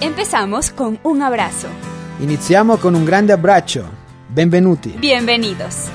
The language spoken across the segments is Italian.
Empezamos con un abrazo. Iniciamos con un grande abbraccio. Benvenuti. Bienvenidos.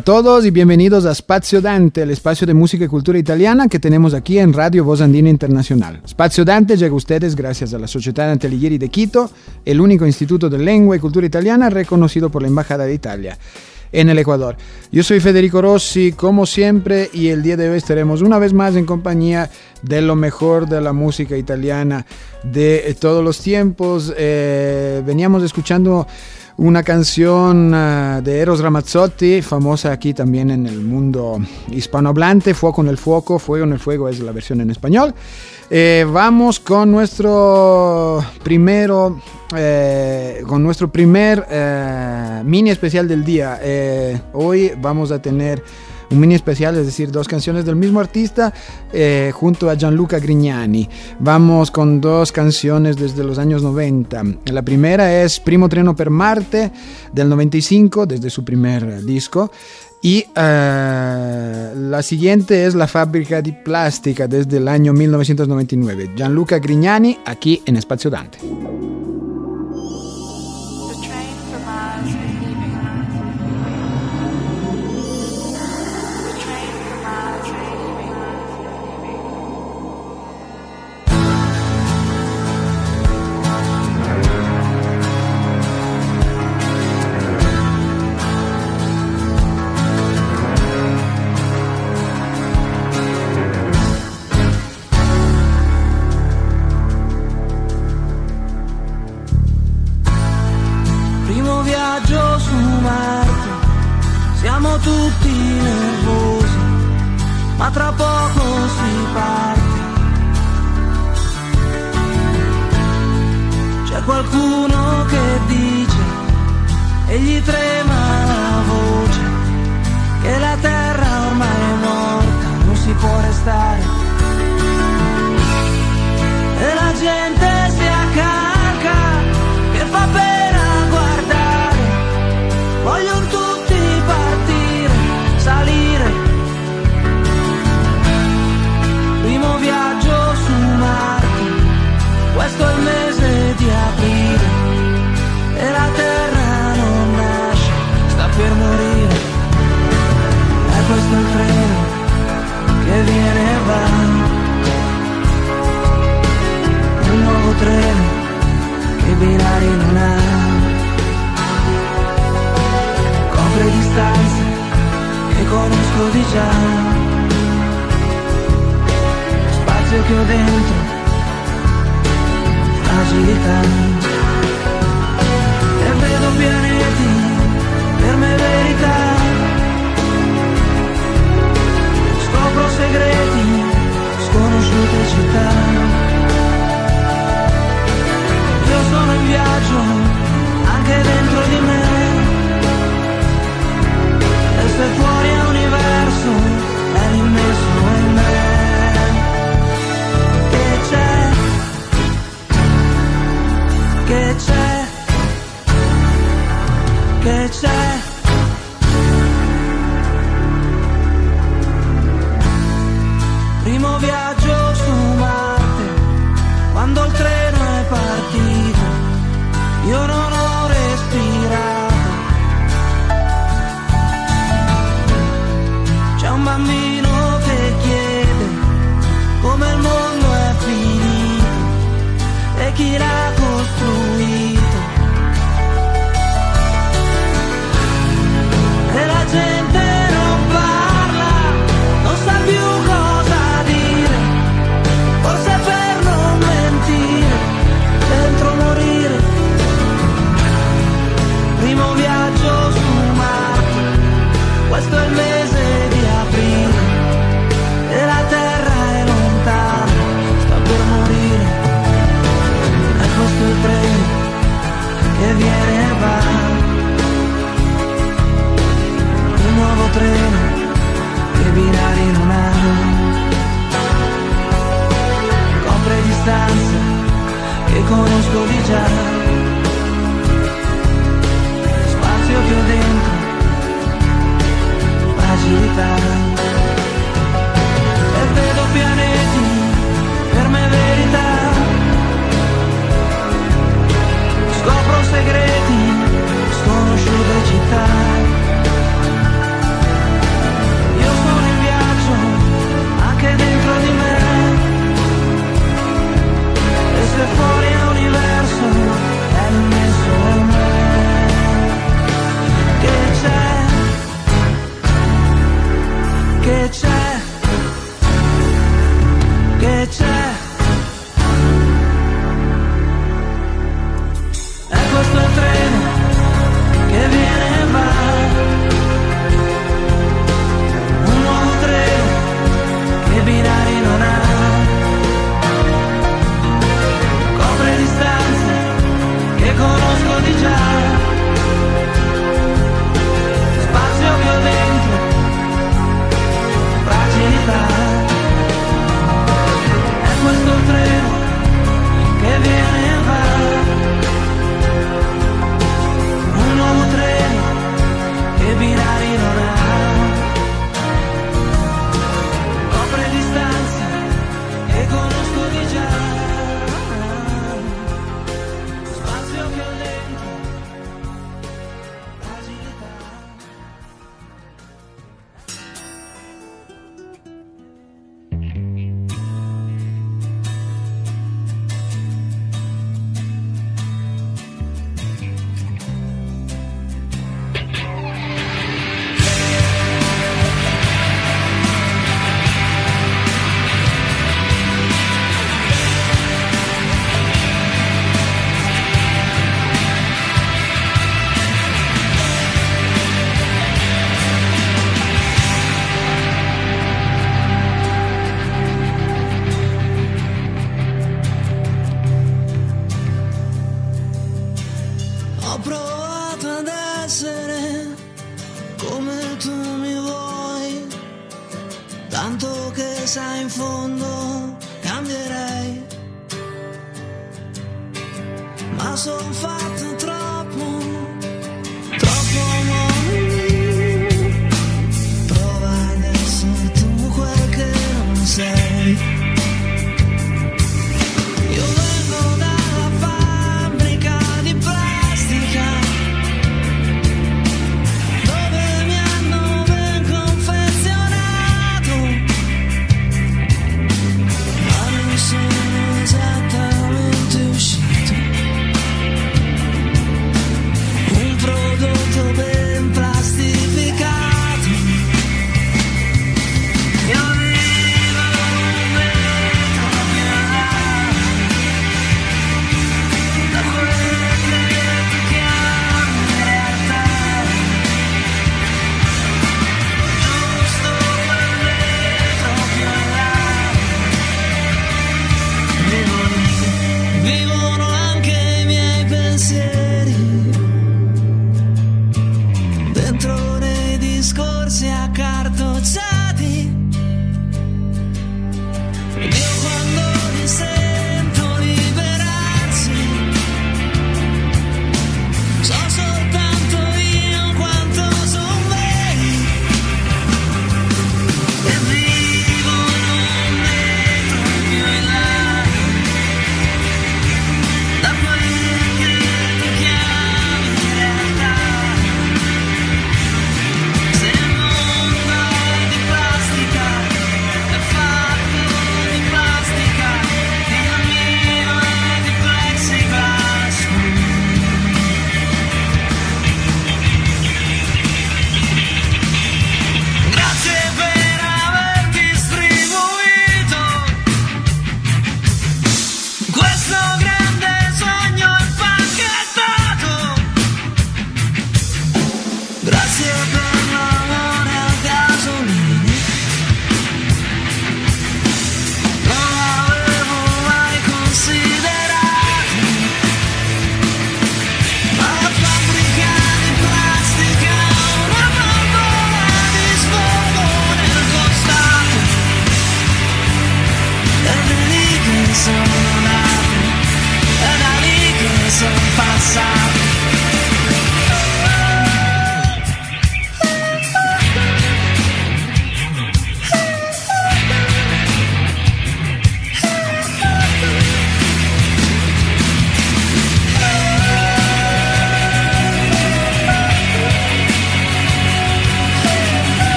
A todos y bienvenidos a Spazio Dante, el espacio de música y cultura italiana que tenemos aquí en Radio Voz Andina Internacional. Spazio Dante llega a ustedes gracias a la Sociedad Dante Alighieri de Quito, el único instituto de lengua y cultura italiana reconocido por la Embajada de Italia en el Ecuador. Yo soy Federico Rossi, como siempre, y el día de hoy estaremos una vez más en compañía de lo mejor de la música italiana de todos los tiempos. Eh, veníamos escuchando una canción uh, de Eros Ramazzotti, famosa aquí también en el mundo hispanohablante, Fuego en el Fuego, Fuego en el Fuego es la versión en español. Eh, vamos con nuestro primero, eh, con nuestro primer eh, mini especial del día. Hoy vamos a tener un mini especial, es decir, dos canciones del mismo artista eh, junto a Gianluca Grignani. Vamos con dos canciones desde los años 90. La primera es Primo Treno per Marte del 95, desde su primer disco. Y uh, la siguiente es La fábrica di plástica desde el año 1999. Gianluca Grignani aquí en Spazio Dante.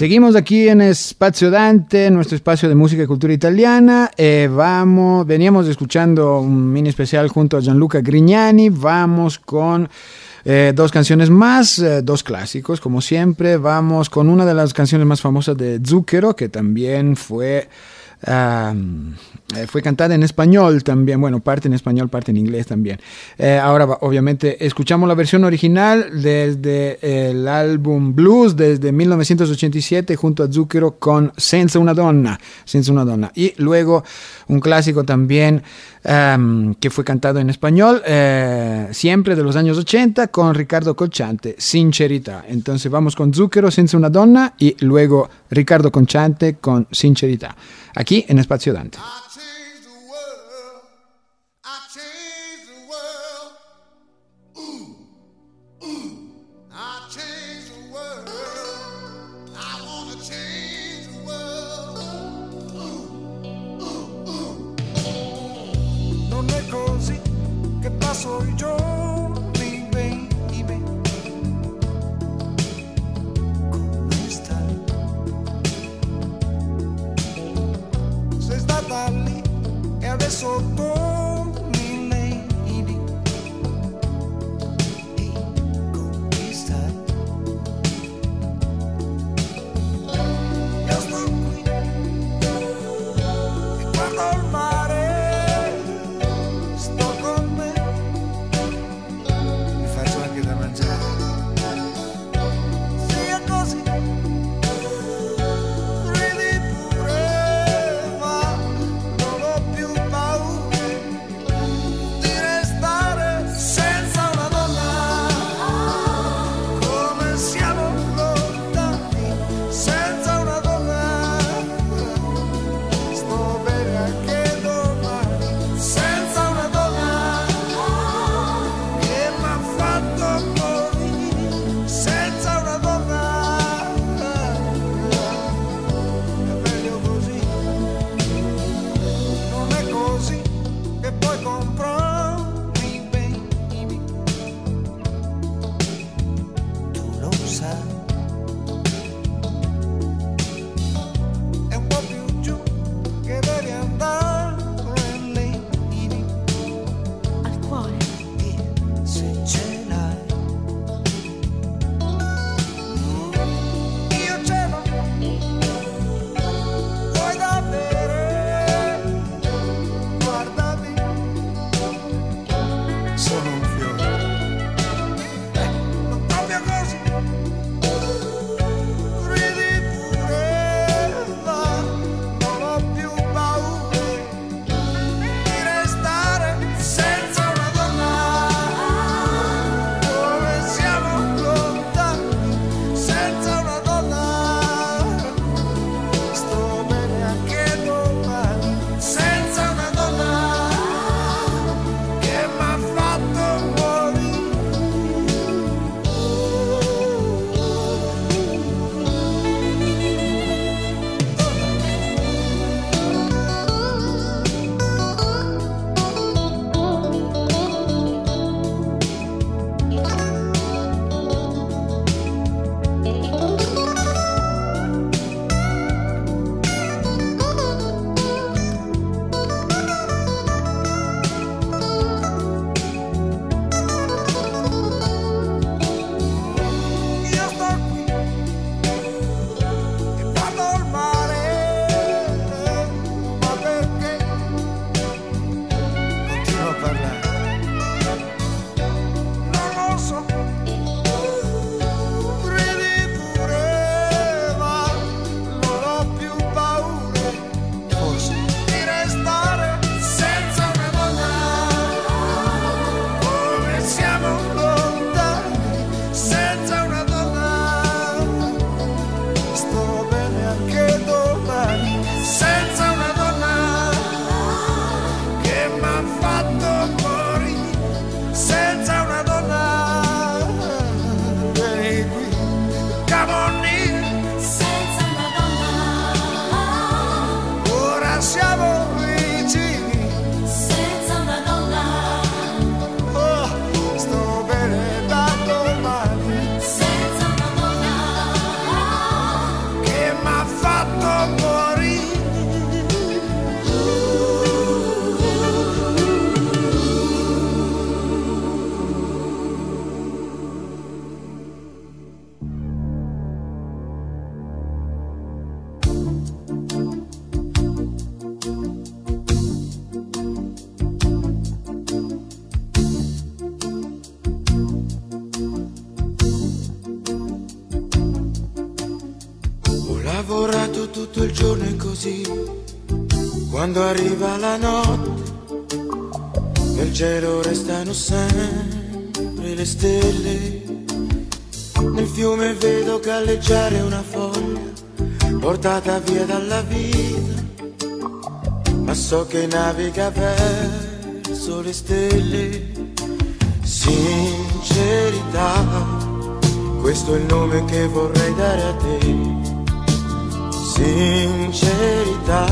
Seguimos aquí en Espacio Dante, nuestro espacio de música y cultura italiana. Eh, vamos, veníamos escuchando un mini especial junto a Gianluca Grignani. Vamos con eh, dos canciones más, eh, dos clásicos, como siempre. Vamos con una de las canciones más famosas de Zucchero, que también fue. Eh, fue cantada en español también, bueno, parte en español, parte en inglés también. Eh, ahora, obviamente, escuchamos la versión original desde el álbum Blues desde 1987 junto a Zucchero con Senza una donna, Senza una donna. Y luego un clásico también ehm, que fue cantado en español, eh, siempre de los años 80 con Ricardo Colchante, Sincerità. Entonces vamos con Zucchero, Senza una donna y luego Ricardo Colchante con Sincerità. Aquí en Espacio Dante. La notte, nel cielo restano sempre le stelle. Nel fiume vedo galleggiare una foglia, portata via dalla vita, ma so che naviga verso le stelle. Sincerità, questo è il nome che vorrei dare a te. Sincerità,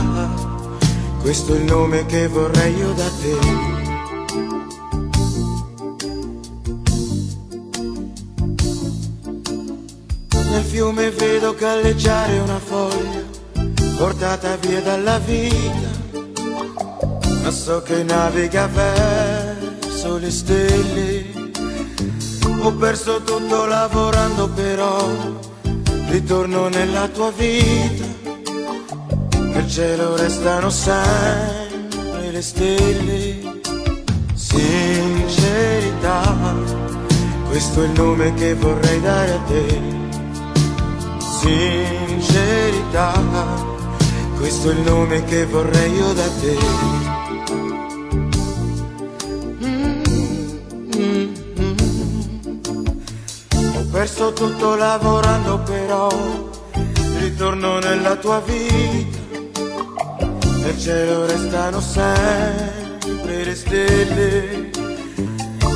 questo è il nome che vorrei io da te. Nel fiume vedo galleggiare una foglia, portata via dalla vita, ma so che naviga verso le stelle. Ho perso tutto lavorando però, ritorno nella tua vita, nel cielo restano sempre le stelle. Sincerità, questo è il nome che vorrei dare a te. Sincerità, questo è il nome che vorrei io da te. Perso tutto lavorando però, ritorno nella tua vita, nel cielo restano sempre le stelle.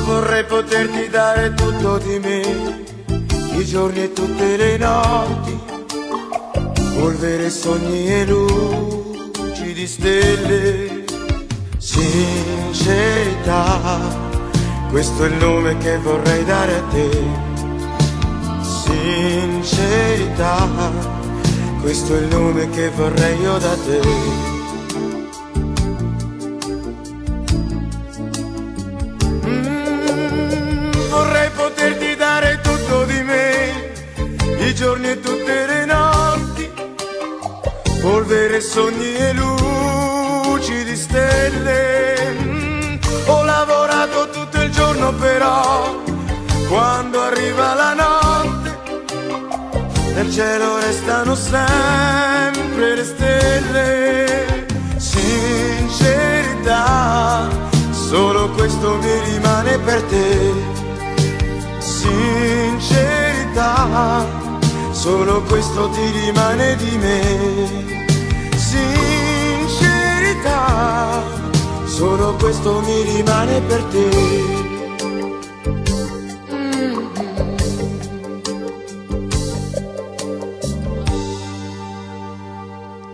Vorrei poterti dare tutto di me, i giorni e tutte le notti, polvere, sogni e luci di stelle. Sincerità, questo è il nome che vorrei dare a te. Sincerità, questo è il nome che vorrei io da te. Giorni e tutte le notti, polvere, sogni e luci di stelle. Mm, ho lavorato tutto il giorno però, quando arriva la notte, nel cielo restano sempre le stelle. Sincerità, solo questo mi rimane per te. Sincerità, solo questo ti rimane di me. Sincerità, solo questo mi rimane per te.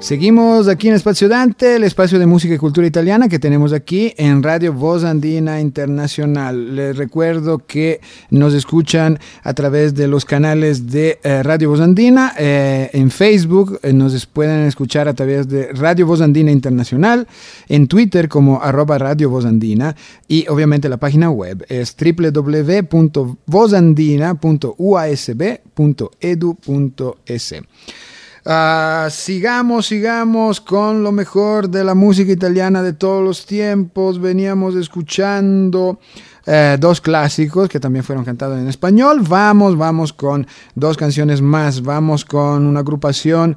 Seguimos aquí en Espacio Dante, el espacio de música y cultura italiana que tenemos aquí en Radio Voz Andina Internacional. Les recuerdo que nos escuchan a través de los canales de eh, Radio Voz Andina, eh, en Facebook eh, nos pueden escuchar a través de Radio Voz Andina Internacional, en Twitter como arroba Radio Voz Andina y obviamente la página web es www.vozandina.uasb.edu.es. Ah, sigamos, sigamos con lo mejor de la música italiana de todos los tiempos. Veníamos escuchando eh, dos clásicos que también fueron cantados en español. Vamos, vamos con dos canciones más. Vamos con una agrupación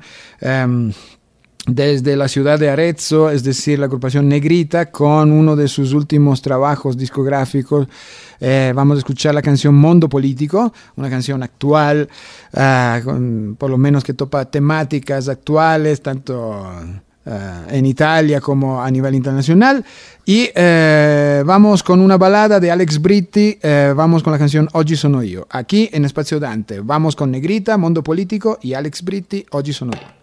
desde la ciudad de Arezzo, es decir, la agrupación Negrita, con uno de sus últimos trabajos discográficos. Eh, vamos a escuchar la canción Mundo Político, una canción actual, ah, por lo menos que topa temáticas actuales, tanto... Uh, en Italia como a nivel internacional. Y eh, vamos con una balada de Alex Britti, eh, vamos con la canción Oggi sono yo, aquí en Espacio Dante. Vamos con Negrita, Mondo Político y Alex Britti, Oggi sono yo.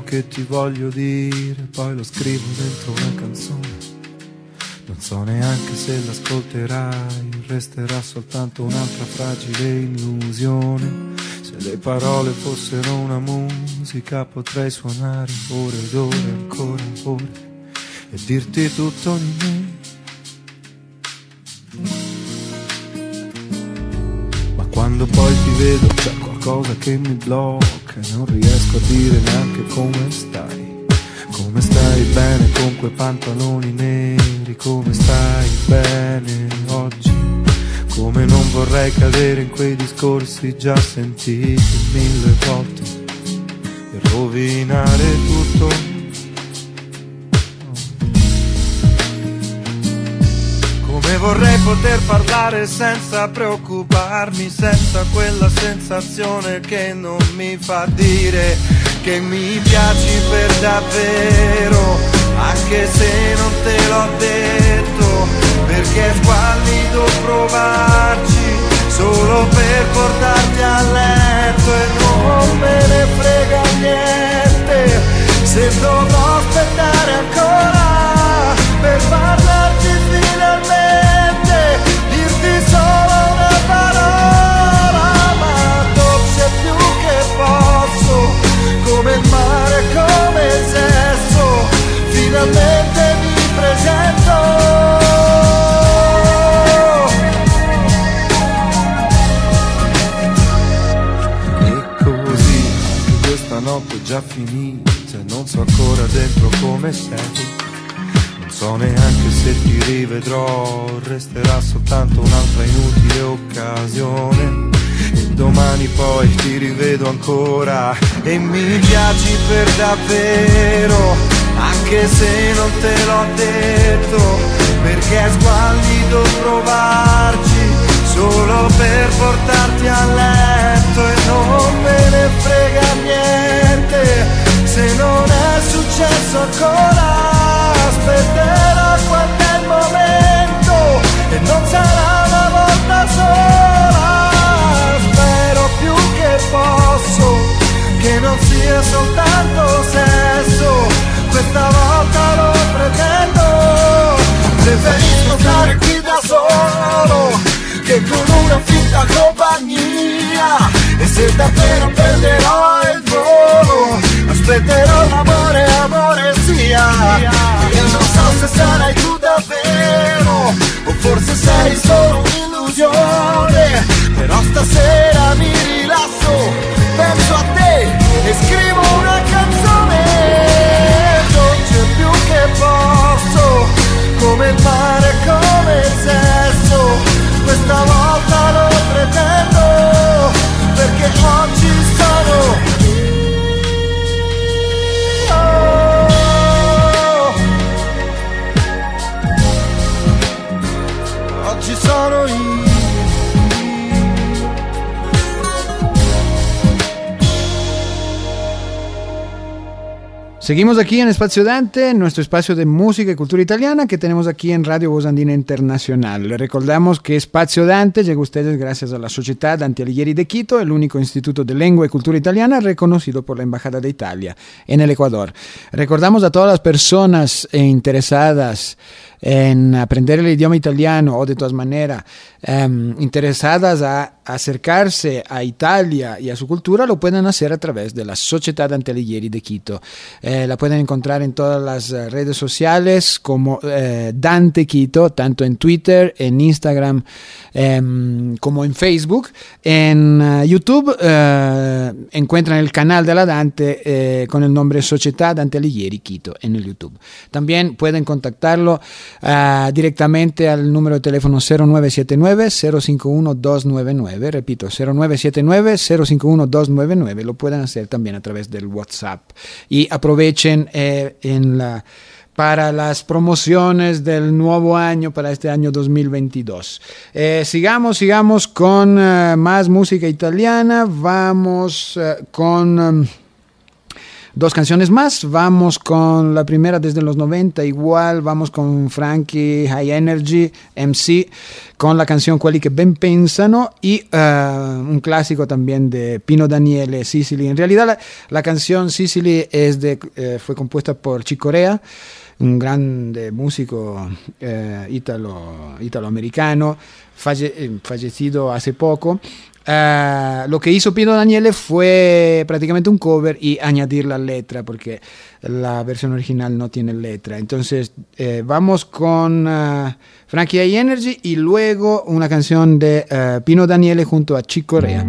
quello che ti voglio dire, poi lo scrivo dentro una canzone. Non so neanche se l'ascolterai, resterà soltanto un'altra fragile illusione. Se le parole fossero una musica potrei suonare ore ed ore, ancora ore, e dirti tutto di me. Ma quando poi ti vedo c'è qualcosa che mi blocca e non riesco a dire neanche come stai. Come stai bene con quei pantaloni neri? Come stai bene oggi? Come non vorrei cadere in quei discorsi già sentiti mille volte e rovinare tutto. Vorrei poter parlare senza preoccuparmi, senza quella sensazione che non mi fa dire che mi piaci per davvero, anche se non te l'ho detto, perché è squallido provarci solo per portarti a letto e non me ne frega niente. Se dovrò aspettare ancora per parlarti ti rivedrò, resterà soltanto un'altra inutile occasione. E domani poi ti rivedo ancora e mi piaci per davvero, anche se non te l'ho detto, perché è squallido provarci solo per portarti a letto e non me ne frega niente se non è successo ancora aspetterò quando sarà una volta sola. Spero più che posso che non sia soltanto sesso. Questa volta lo pretendo. Preferisco stare qui da solo che con una finta compagnia. E se davvero perderò il volo aspetterò l'amore, amore sia. Io non so se sarai tu davvero o forse sei solo un'illusione. Però stasera mi rilasso penso a te e scrivo una canzone. Dolce più che posso come il mare, come il sesso. Questa volta Seguimos aquí en Espacio Dante, nuestro espacio de música y cultura italiana que tenemos aquí en Radio Voz Andina Internacional. Le recordamos que Espacio Dante llega a ustedes gracias a la Sociedad Dante Alighieri de Quito, el único instituto de lengua y cultura italiana reconocido por la Embajada de Italia en el Ecuador. Recordamos a todas las personas eh, interesadas en aprender el idioma italiano o de todas maneras eh, interesadas a acercarse a Italia y a su cultura, lo pueden hacer a través de la Sociedad Dante Alighieri de Quito. Eh, la pueden encontrar en todas las eh, redes sociales como eh, Dante Quito, tanto en Twitter, en Instagram, em, como en Facebook. En YouTube encuentran el canal de la Dante con el nombre Sociedad Dante Alighieri Quito en el YouTube. También pueden contactarlo ah, directamente al número de teléfono 0979-051-299. Repito, 0979-051-299. Lo pueden hacer también a través del WhatsApp. Y aprovechen eh, en para las promociones del nuevo año, para este año 2022. Eh, sigamos, sigamos con eh, más música italiana. Vamos eh, con... em, dos canciones más. Vamos con la primera desde los 90, igual vamos con Frankie High Energy, MC, con la canción Quelli che ben pensano y eh, un clásico también de Pino Daniele, Sicily. En realidad la, la canción Sicily es de, eh, fue compuesta por Chicorea un grande músico eh, italo, italoamericano, falle- eh, fallecido hace poco. Eh, lo que hizo Pino Daniele fue prácticamente un cover y añadir la letra, porque la versión original no tiene letra. Entonces, eh, vamos con eh, Frankie High Energy y luego una canción de eh, Pino Daniele junto a Chick Corea.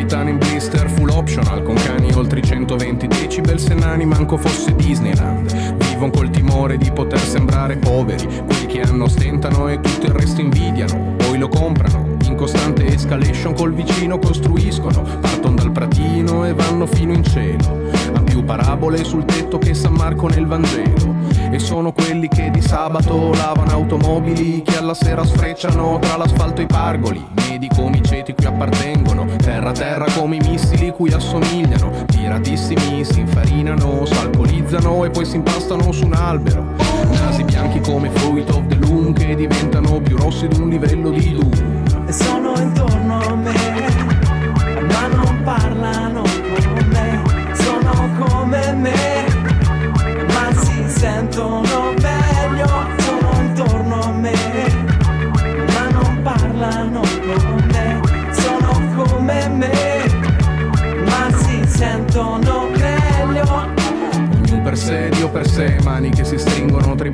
Abitano in blister full optional Con cani oltre i 120 decibel se nani manco fosse Disneyland. Vivono col timore di poter sembrare poveri Quelli che hanno stentano e tutto il resto invidiano. Poi lo comprano in costante escalation col vicino costruiscono Partono dal pratino e vanno fino in cielo. Han più parabole sul tetto che San Marco nel Vangelo E sono quelli che di sabato lavano automobili Che alla sera sfrecciano tra l'asfalto e i pargoli. Medi come i ceti cui appartengono Terra a terra come i missili cui assomigliano. Tiratissimi si infarinano, s'alcolizzano E poi si impastano su un albero. Nasi bianchi come fruit of the loom Che diventano più rossi di un livello di Doom e sono intorno a me,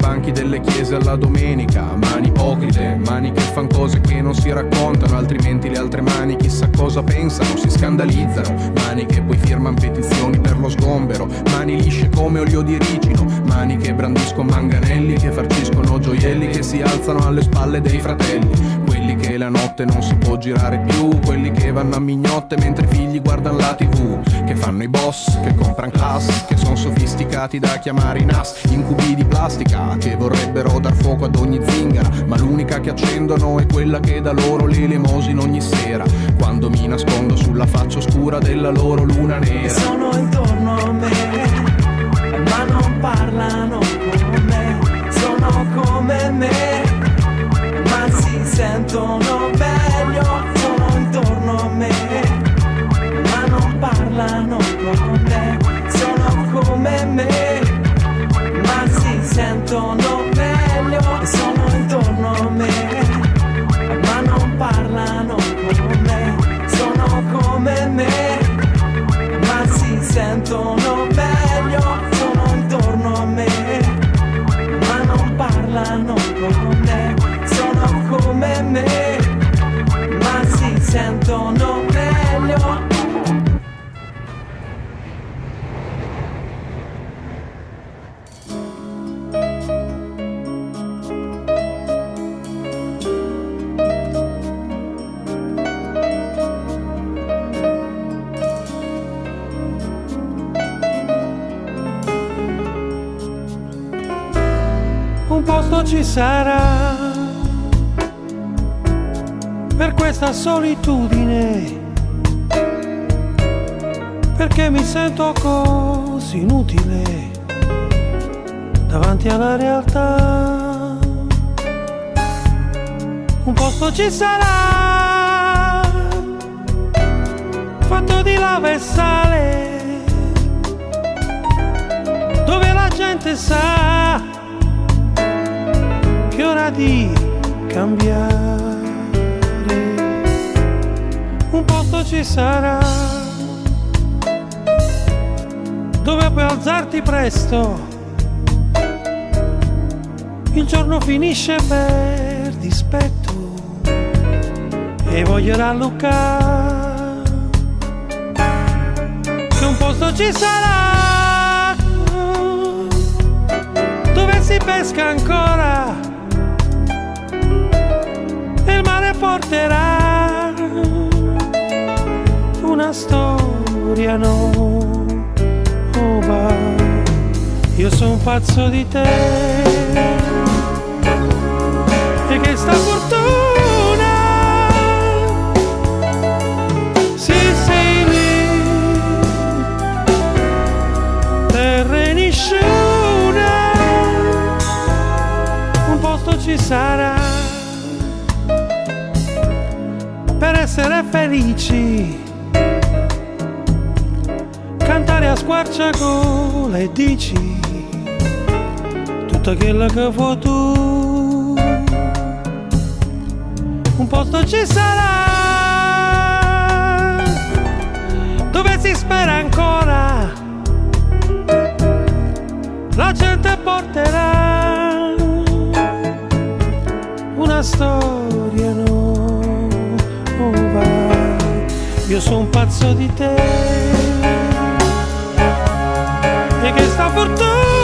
banchi delle chiese alla domenica, mani ipocrite, mani che fan cose che non si raccontano, altrimenti le altre mani chissà cosa pensano, si scandalizzano, mani che poi firmano petizioni per lo sgombero, mani lisce come olio di ricino, mani che brandiscono manganelli, che farciscono gioielli, che si alzano alle spalle dei fratelli, la notte non si può girare più, quelli che vanno a mignotte mentre i figli guardano la tv, che fanno i boss, che comprano class, che sono sofisticati da chiamare i NAS, incubi di plastica, che vorrebbero dar fuoco ad ogni zingara, ma l'unica che accendono è quella che da loro le elemosina ogni sera, quando mi nascondo sulla faccia oscura della loro luna nera. sono intorno a me, ma non parlano con me, sono come me, ma si sentono ci sarà per questa solitudine? Perché mi sento così inutile davanti alla realtà. Un posto ci sarà fatto di lava e sale dove la gente sa ora di cambiare. Un posto ci sarà dove puoi alzarti presto. Il giorno finisce per dispetto e voglio rallucare un posto ci sarà dove si pesca ancora porterà una storia nuova. Io sono pazzo di te e che sta fortuna sì sei lì terra nessuno un posto ci sarà essere felici. Cantare a squarciagola e dici tutto quello che vuoi tu un posto ci sarà. Dove si spera ancora la gente porterà una storia nuova io sono pazzo di te. E che sta fortuna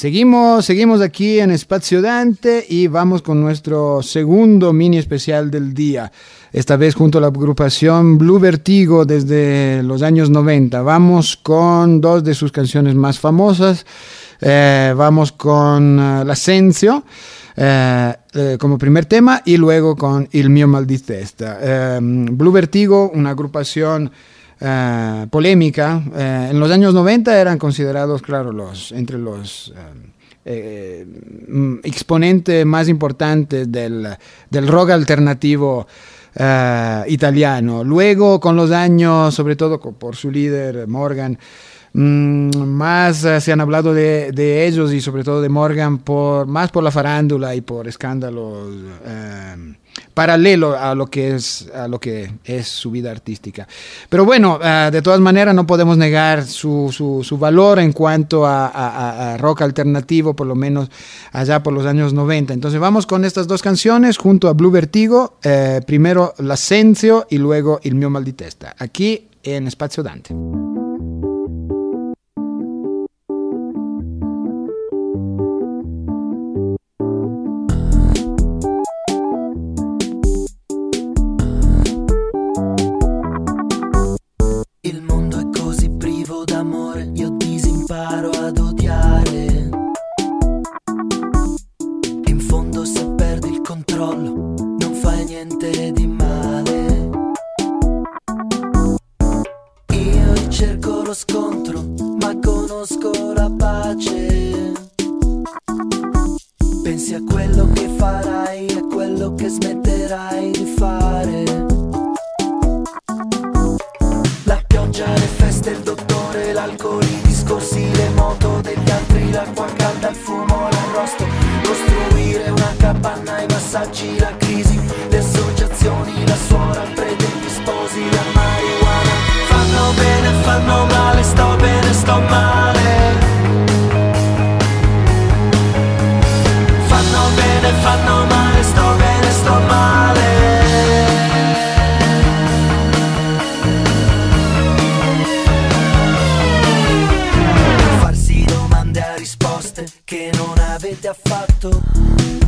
Seguimos, seguimos aquí en Espacio Dante y vamos con nuestro segundo mini especial del día. Esta vez junto a la agrupación Blue Vertigo desde los años 90. Vamos con dos de sus canciones más famosas. Eh, vamos con uh, L'Ascensio eh, eh, como primer tema y luego con Il mio mal di. Eh, Blue Vertigo, una agrupación eh, polémica. Eh, en los años 90 eran considerados, claro, los, entre los eh, mm, exponentes más importantes del, del rock alternativo eh, italiano. Luego, con los años, sobre todo por su líder Morgan, mm, más eh, se han hablado de, de, ellos y sobre todo de Morgan por, más por la farándula y por escándalos paralelo a lo que es a lo que es su vida artística. Pero bueno, ah, de todas maneras no podemos negar su, su, valor en cuanto a, rock alternativo, por lo menos allá por los años 90. Entonces vamos con estas dos canciones junto a Blue Vertigo, eh, primero L'Ascensio y luego Il mio mal di testa, aquí en Espacio Dante. fanno male, sto bene, sto male. Fanno bene, fanno male, sto bene, sto male. Farsi domande a risposte che non avete affatto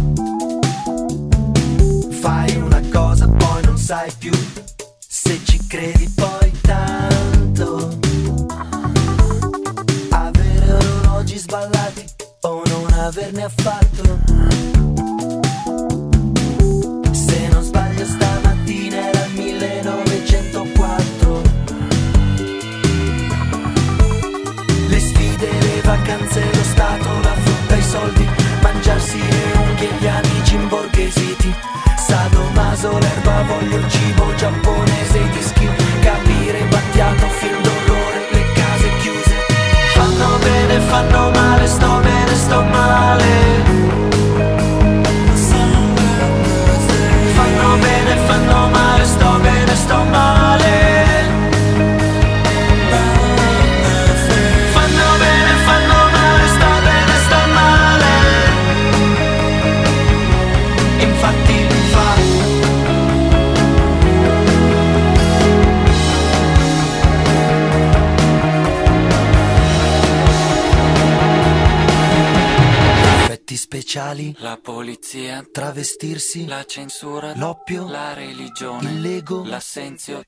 la censura, l'oppio, la religione, il lego, l'assenzio,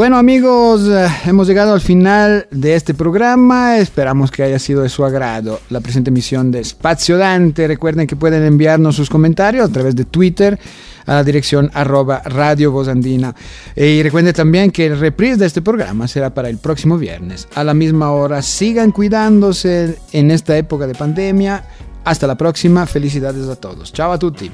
Bueno amigos, eh, hemos llegado al final de este programa, esperamos que haya sido de su agrado la presente emisión de Spazio Dante. Recuerden que pueden enviarnos sus comentarios a través de Twitter a la dirección arroba Radio Voz Andina. Eh, y recuerden también que el reprise de este programa será para el próximo viernes a la misma hora. Sigan cuidándose en esta época de pandemia. Hasta la próxima, felicidades a todos. Chao a tutti.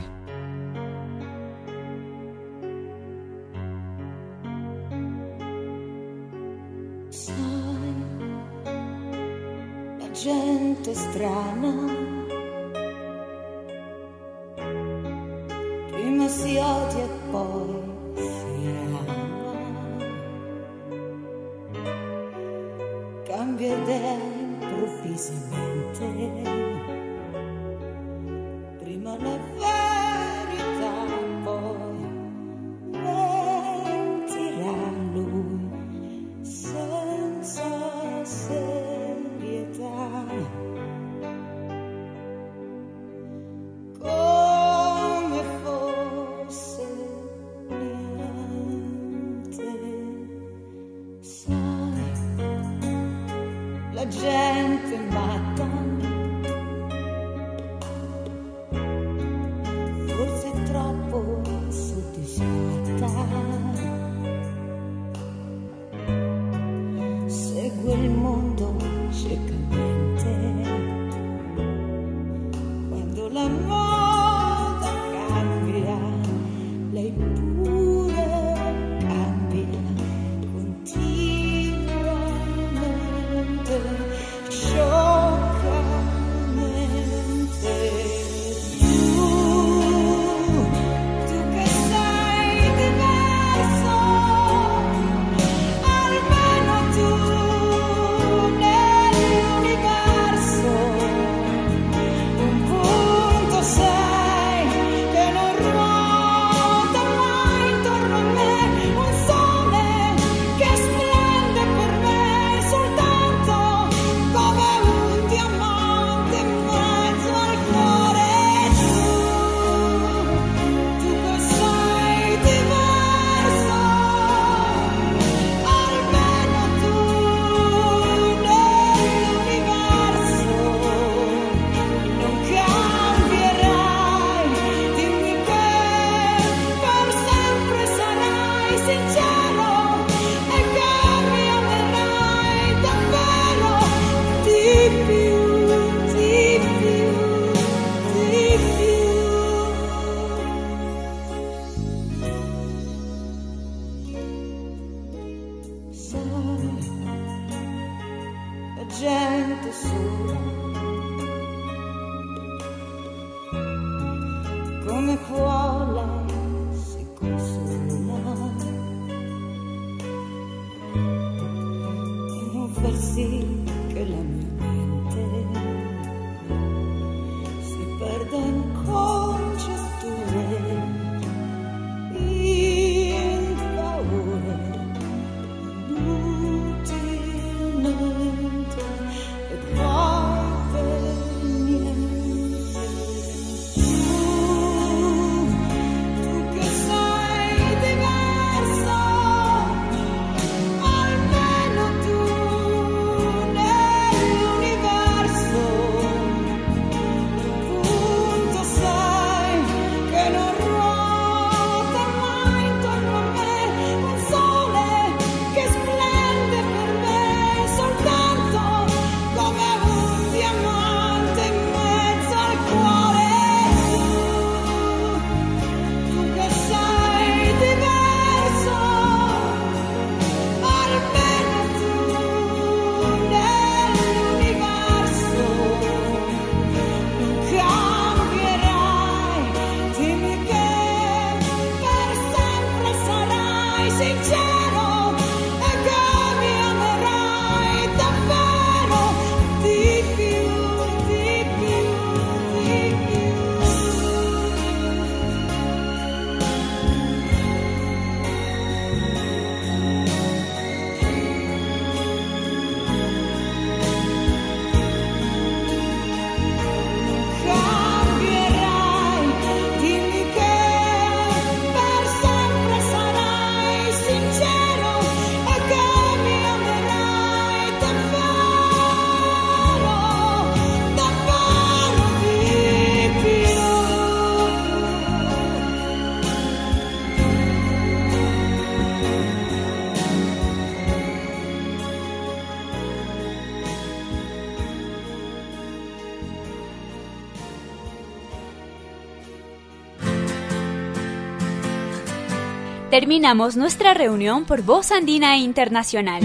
Terminamos nuestra reunión por Voz Andina Internacional.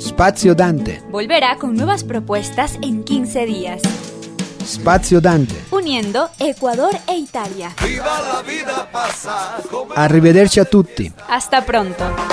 Spazio Dante. Volverá con nuevas propuestas en 15 días. Spazio Dante. Uniendo Ecuador e Italia. Viva la. Arrivederci a tutti. Hasta pronto.